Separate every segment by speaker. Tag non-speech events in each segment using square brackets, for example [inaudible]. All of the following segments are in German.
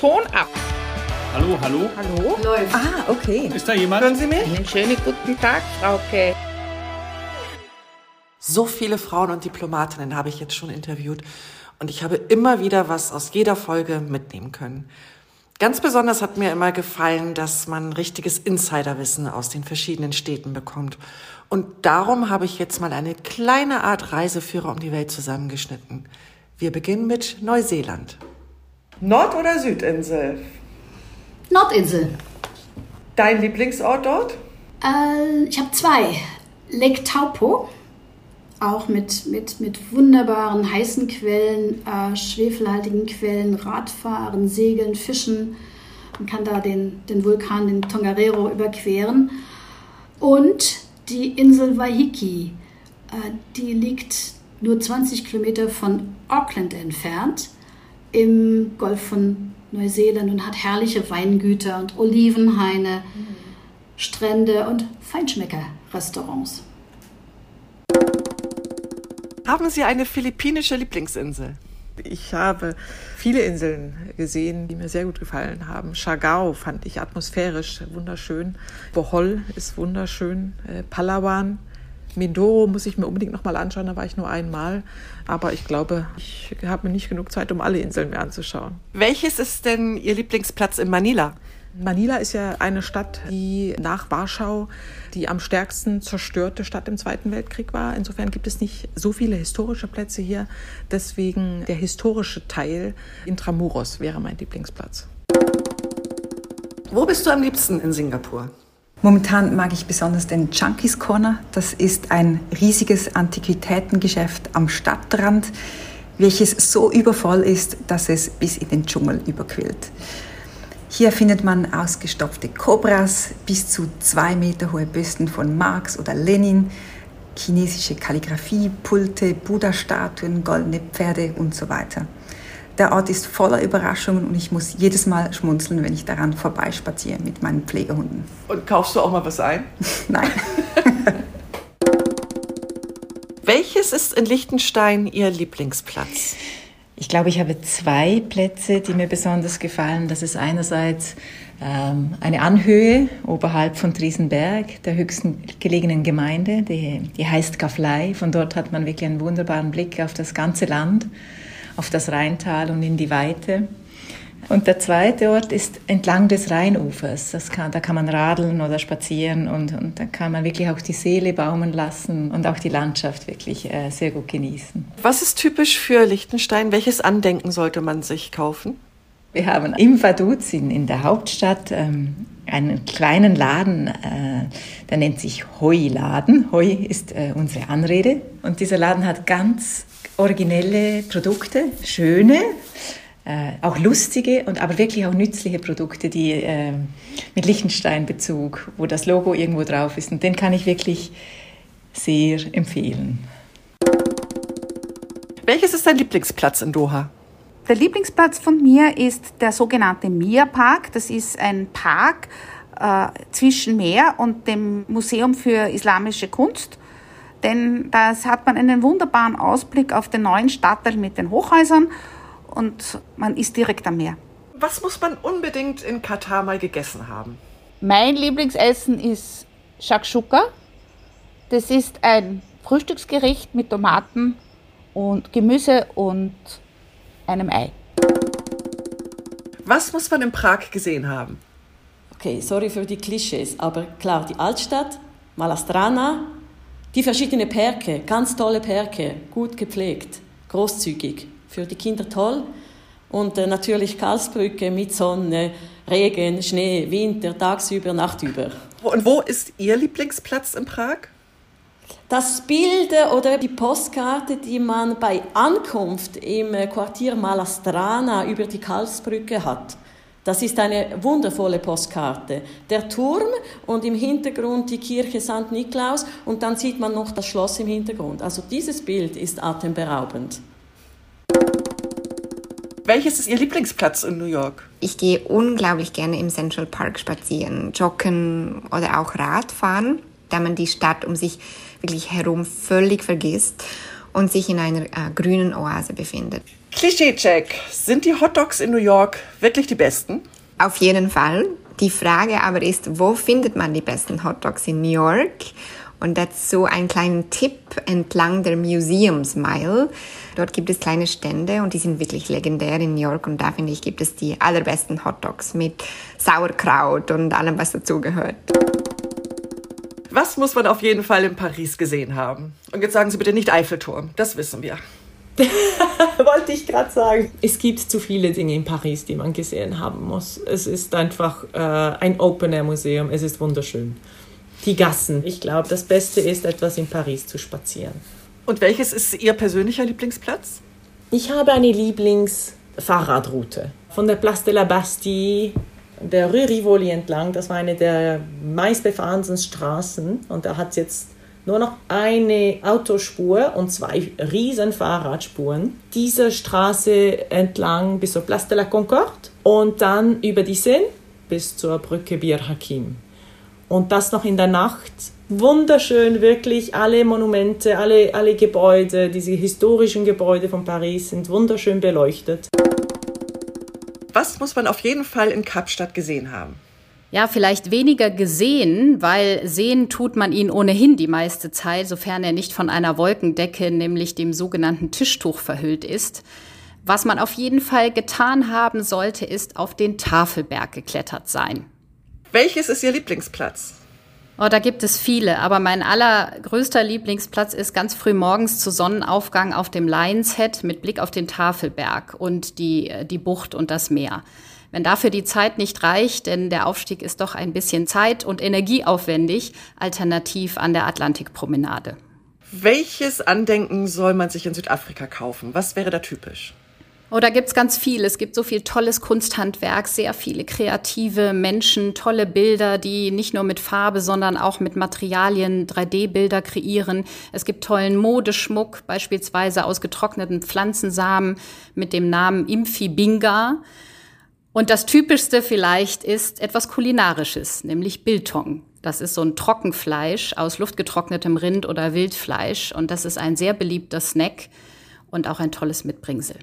Speaker 1: Ton ab.
Speaker 2: Hallo, hallo?
Speaker 1: Hallo?
Speaker 3: Läuft. Ah, okay.
Speaker 2: Ist da jemand?
Speaker 3: Hören Sie mich?
Speaker 1: Einen schönen guten Tag, Frauke.
Speaker 3: So viele Frauen und Diplomatinnen habe ich jetzt schon interviewt und ich habe immer wieder was aus jeder Folge mitnehmen können. Ganz besonders hat mir immer gefallen, dass man richtiges Insiderwissen aus den verschiedenen Städten bekommt. Und darum habe ich jetzt mal eine kleine Art Reiseführer um die Welt zusammengeschnitten. Wir beginnen mit Neuseeland. Nord- oder Südinsel?
Speaker 4: Nordinsel.
Speaker 3: Dein Lieblingsort dort?
Speaker 4: Äh, ich habe zwei. Lake Taupo, auch mit, mit, mit wunderbaren heißen Quellen, äh, schwefelhaltigen Quellen, Radfahren, Segeln, Fischen. Man kann da den, den Vulkan, den Tongariro, überqueren. Und die Insel Waiheke, äh, die liegt nur 20 Kilometer von Auckland entfernt im Golf von Neuseeland und hat herrliche Weingüter und Olivenhaine, Strände und Feinschmecker-Restaurants.
Speaker 3: Haben Sie eine philippinische Lieblingsinsel?
Speaker 5: Ich habe viele Inseln gesehen, die mir sehr gut gefallen haben. Chagau fand ich atmosphärisch wunderschön. Bohol ist wunderschön. Äh, Palawan. Mindoro muss ich mir unbedingt noch mal anschauen, da war ich nur einmal. Aber ich glaube, ich habe mir nicht genug Zeit, um alle Inseln mir anzuschauen.
Speaker 3: Welches ist denn Ihr Lieblingsplatz in Manila?
Speaker 5: Manila ist ja eine Stadt, die nach Warschau die am stärksten zerstörte Stadt im Zweiten Weltkrieg war. Insofern gibt es nicht so viele historische Plätze hier. Deswegen der historische Teil Intramuros wäre mein Lieblingsplatz.
Speaker 3: Wo bist du am liebsten in Singapur?
Speaker 6: Momentan mag ich besonders den Junkies Corner. Das ist ein riesiges Antiquitätengeschäft am Stadtrand, welches so übervoll ist, dass es bis in den Dschungel überquillt. Hier findet man ausgestopfte Kobras, bis zu zwei Meter hohe Büsten von Marx oder Lenin, chinesische Kalligraphie, Pulte, Buddha-Statuen, goldene Pferde und so weiter. Der Ort ist voller Überraschungen und ich muss jedes Mal schmunzeln, wenn ich daran vorbeispaziere mit meinen Pflegehunden.
Speaker 3: Und kaufst du auch mal was ein? [laughs]
Speaker 6: Nein. [laughs]
Speaker 3: Welches ist in Liechtenstein Ihr Lieblingsplatz?
Speaker 7: Ich glaube, ich habe zwei Plätze, die mir besonders gefallen. Das ist einerseits ähm, eine Anhöhe oberhalb von Triesenberg, der höchsten gelegenen Gemeinde, die, die heißt Kaflei. Von dort hat man wirklich einen wunderbaren Blick auf das ganze Land, auf das Rheintal und in die Weite. Und der zweite Ort ist entlang des Rheinufers. Kann, da kann man radeln oder spazieren und, und da kann man wirklich auch die Seele baumen lassen und auch die Landschaft wirklich äh, sehr gut genießen.
Speaker 3: Was ist typisch für Liechtenstein? Welches Andenken sollte man sich kaufen?
Speaker 7: Wir haben im Vaduz in, in der Hauptstadt ähm, einen kleinen Laden, äh, der nennt sich Hoi-Laden. Hoi ist äh, unsere Anrede. Und dieser Laden hat ganz originelle Produkte, schöne, äh, auch lustige und aber wirklich auch nützliche Produkte, die äh, mit Liechtenstein-Bezug, wo das Logo irgendwo drauf ist. Und den kann ich wirklich sehr empfehlen.
Speaker 3: Welches ist dein Lieblingsplatz in Doha?
Speaker 8: Der Lieblingsplatz von mir ist der sogenannte Mia Park. Das ist ein Park äh, zwischen Meer und dem Museum für Islamische Kunst. Denn das hat man einen wunderbaren Ausblick auf den neuen Stadtteil mit den Hochhäusern und man ist direkt am Meer.
Speaker 3: Was muss man unbedingt in Katar mal gegessen haben?
Speaker 1: Mein Lieblingsessen ist Shakshuka. Das ist ein Frühstücksgericht mit Tomaten und Gemüse und einem Ei.
Speaker 3: Was muss man in Prag gesehen haben?
Speaker 9: Okay, sorry für die Klischees, aber klar, die Altstadt, Malastrana, die verschiedenen Perke, ganz tolle Perke, gut gepflegt, großzügig, für die Kinder toll. Und äh, natürlich Karlsbrücke mit Sonne, Regen, Schnee, Winter, tagsüber, nachtüber.
Speaker 3: Und wo ist Ihr Lieblingsplatz in Prag?
Speaker 9: Das Bild oder die Postkarte, die man bei Ankunft im äh, Quartier Malastrana über die Karlsbrücke hat, das ist eine wundervolle Postkarte. Der Turm und im Hintergrund die Kirche St. Niklaus und dann sieht man noch das Schloss im Hintergrund. Also dieses Bild ist atemberaubend.
Speaker 3: Welches ist Ihr Lieblingsplatz in New York?
Speaker 10: Ich gehe unglaublich gerne im Central Park spazieren, joggen oder auch Radfahren, da man die Stadt um sich wirklich herum völlig vergisst. Und sich in einer äh, grünen Oase befindet.
Speaker 3: Klischee-Check. Sind die Hotdogs in New York wirklich die besten?
Speaker 10: Auf jeden Fall. Die Frage aber ist, wo findet man die besten Hotdogs in New York? Und dazu einen kleinen Tipp entlang der Museums Mile. Dort gibt es kleine Stände und die sind wirklich legendär in New York und da finde ich gibt es die allerbesten Hotdogs mit Sauerkraut und allem, was dazugehört.
Speaker 3: Was muss man auf jeden Fall in Paris gesehen haben? Und jetzt sagen Sie bitte nicht Eiffelturm, das wissen wir. [laughs]
Speaker 2: Wollte ich gerade sagen. Es gibt zu viele Dinge in Paris, die man gesehen haben muss. Es ist einfach äh, ein Open-Air-Museum. Es ist wunderschön. Die Gassen. Ich glaube, das Beste ist, etwas in Paris zu spazieren.
Speaker 3: Und welches ist Ihr persönlicher Lieblingsplatz?
Speaker 2: Ich habe eine Lieblingsfahrradroute. Von der Place de la Bastille der Rue Rivoli entlang. Das war eine der meistbefahrensten Straßen und da hat es jetzt nur noch eine Autospur und zwei riesen Fahrradspuren. Diese Straße entlang bis zur Place de la Concorde und dann über die Seine bis zur Brücke Bir Hakim. Und das noch in der Nacht. Wunderschön, wirklich. Alle Monumente, alle, alle Gebäude, diese historischen Gebäude von Paris sind wunderschön beleuchtet.
Speaker 3: Was muss man auf jeden Fall in Kapstadt gesehen haben?
Speaker 11: Ja, vielleicht weniger gesehen, weil sehen tut man ihn ohnehin die meiste Zeit, sofern er nicht von einer Wolkendecke, nämlich dem sogenannten Tischtuch, verhüllt ist. Was man auf jeden Fall getan haben sollte, ist auf den Tafelberg geklettert sein.
Speaker 3: Welches ist Ihr Lieblingsplatz?
Speaker 11: Oh, da gibt es viele, aber mein allergrößter Lieblingsplatz ist ganz früh morgens zu Sonnenaufgang auf dem Lions Head mit Blick auf den Tafelberg und die, die Bucht und das Meer. Wenn dafür die Zeit nicht reicht, denn der Aufstieg ist doch ein bisschen zeit- und energieaufwendig, alternativ an der Atlantikpromenade.
Speaker 3: Welches Andenken soll man sich in Südafrika kaufen? Was wäre da typisch?
Speaker 11: Oh, da gibt's ganz viel. Es gibt so viel tolles Kunsthandwerk, sehr viele kreative Menschen, tolle Bilder, die nicht nur mit Farbe, sondern auch mit Materialien 3D-Bilder kreieren. Es gibt tollen Modeschmuck, beispielsweise aus getrockneten Pflanzensamen mit dem Namen Imfibinga. Und das Typischste vielleicht ist etwas Kulinarisches, nämlich Biltong. Das ist so ein Trockenfleisch aus luftgetrocknetem Rind oder Wildfleisch. Und das ist ein sehr beliebter Snack und auch ein tolles Mitbringsel.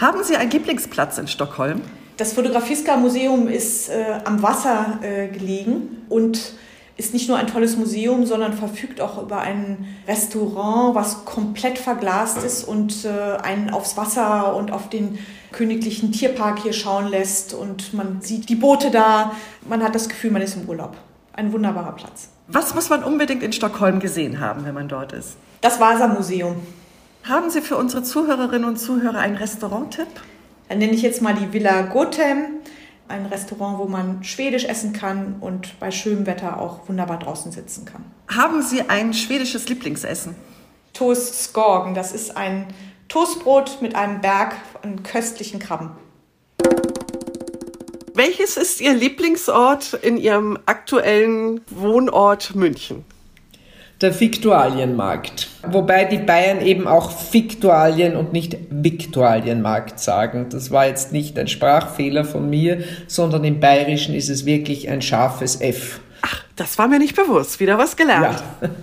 Speaker 3: Haben Sie einen Lieblingsplatz in Stockholm?
Speaker 2: Das Fotografiska-Museum ist äh, am Wasser äh, gelegen und ist nicht nur ein tolles Museum, sondern verfügt auch über ein Restaurant, was komplett verglast ist und äh, einen aufs Wasser und auf den königlichen Tierpark hier schauen lässt. Und man sieht die Boote da. Man hat das Gefühl, man ist im Urlaub. Ein wunderbarer Platz.
Speaker 3: Was muss man unbedingt in Stockholm gesehen haben, wenn man dort ist?
Speaker 2: Das Vasa-Museum.
Speaker 3: Haben Sie für unsere Zuhörerinnen und Zuhörer einen Restauranttipp?
Speaker 2: Dann nenne ich jetzt mal die Villa Gotham. Ein Restaurant, wo man schwedisch essen kann und bei schönem Wetter auch wunderbar draußen sitzen kann.
Speaker 3: Haben Sie ein schwedisches Lieblingsessen?
Speaker 2: Toast Skorgen. Das ist ein Toastbrot mit einem Berg an köstlichen Krabben.
Speaker 3: Welches ist Ihr Lieblingsort in Ihrem aktuellen Wohnort München?
Speaker 12: Der Viktualienmarkt. Wobei die Bayern eben auch Viktualien und nicht Viktualienmarkt sagen. Das war jetzt nicht ein Sprachfehler von mir, sondern im Bayerischen ist es wirklich ein scharfes F.
Speaker 3: Ach, das war mir nicht bewusst. Wieder was gelernt.
Speaker 13: Ja. [laughs]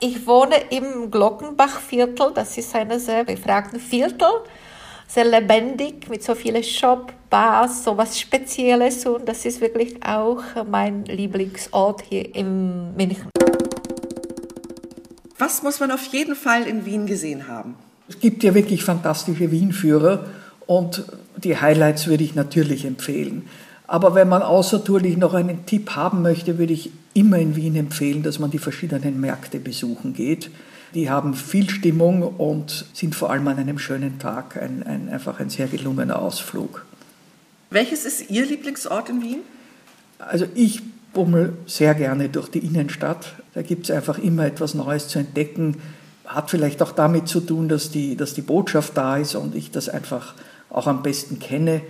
Speaker 13: Ich wohne im Glockenbachviertel. Das ist ein sehr gefragtes Viertel. Sehr lebendig, mit so vielen Shop, Bars, so was Spezielles. Und das ist wirklich auch mein Lieblingsort hier in München.
Speaker 3: Was muss man auf jeden Fall in Wien gesehen haben?
Speaker 14: Es gibt ja wirklich fantastische Wienführer und die Highlights würde ich natürlich empfehlen. Aber wenn man außertourlich noch einen Tipp haben möchte, würde ich immer in Wien empfehlen, dass man die verschiedenen Märkte besuchen geht. Die haben viel Stimmung und sind vor allem an einem schönen Tag ein, ein, einfach ein sehr gelungener Ausflug.
Speaker 3: Welches ist Ihr Lieblingsort in Wien?
Speaker 14: Also ich bummel sehr gerne durch die Innenstadt. Da gibt es einfach immer etwas Neues zu entdecken. Hat vielleicht auch damit zu tun, dass die, dass die Botschaft da ist und ich das einfach auch am besten kenne.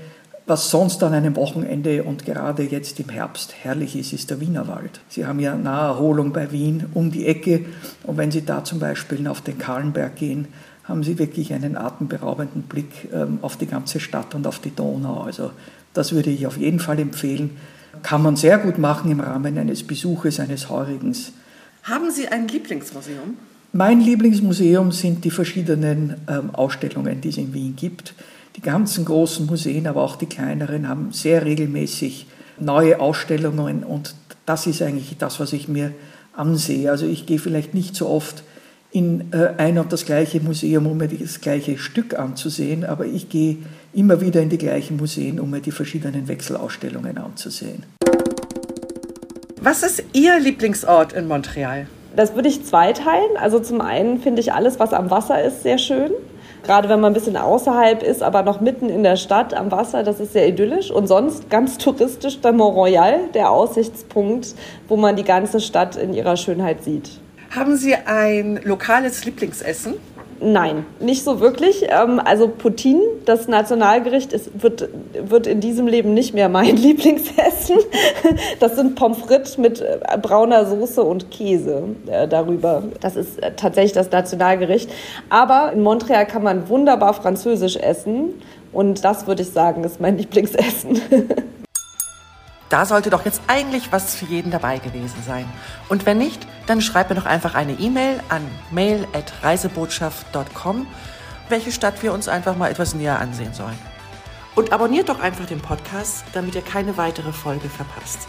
Speaker 14: Was sonst an einem Wochenende und gerade jetzt im Herbst herrlich ist, ist der Wienerwald. Sie haben ja Naherholung bei Wien um die Ecke und wenn Sie da zum Beispiel auf den Kahlenberg gehen, haben Sie wirklich einen atemberaubenden Blick ähm, auf die ganze Stadt und auf die Donau. Also das würde ich auf jeden Fall empfehlen. Kann man sehr gut machen im Rahmen eines Besuches, eines heurigen
Speaker 3: Haben Sie ein Lieblingsmuseum?
Speaker 14: Mein Lieblingsmuseum sind die verschiedenen ähm, Ausstellungen, die es in Wien gibt. Die ganzen großen Museen, aber auch die kleineren, haben sehr regelmäßig neue Ausstellungen und das ist eigentlich das, was ich mir ansehe. Also ich gehe vielleicht nicht so oft in äh, ein und das gleiche Museum, um mir das gleiche Stück anzusehen, aber ich gehe immer wieder in die gleichen Museen, um mir die verschiedenen Wechselausstellungen anzusehen.
Speaker 3: Was ist Ihr Lieblingsort in Montreal?
Speaker 15: Das würde ich zweiteilen. Also zum einen finde ich alles, was am Wasser ist, sehr schön. Gerade wenn man ein bisschen außerhalb ist, aber noch mitten in der Stadt am Wasser, das ist sehr idyllisch. Und sonst ganz touristisch der Mont Royal, der Aussichtspunkt, wo man die ganze Stadt in ihrer Schönheit sieht.
Speaker 3: Haben Sie ein lokales Lieblingsessen?
Speaker 15: Nein, nicht so wirklich. Ähm, also Poutine, das Nationalgericht, ist, wird, wird in diesem Leben nicht mehr mein [laughs] Lieblingsessen. Das sind Pommes frites mit äh, brauner Soße und Käse äh, darüber. Das ist äh, tatsächlich das Nationalgericht. Aber in Montreal kann man wunderbar französisch essen. Und das würde ich sagen, ist mein [laughs] Lieblingsessen.
Speaker 3: Da sollte doch jetzt eigentlich was für jeden dabei gewesen sein. Und wenn nicht, dann schreib mir doch einfach eine E-Mail an mail.reisebotschaft.com, welche Stadt wir uns einfach mal etwas näher ansehen sollen. Und abonniert doch einfach den Podcast, damit ihr keine weitere Folge verpasst.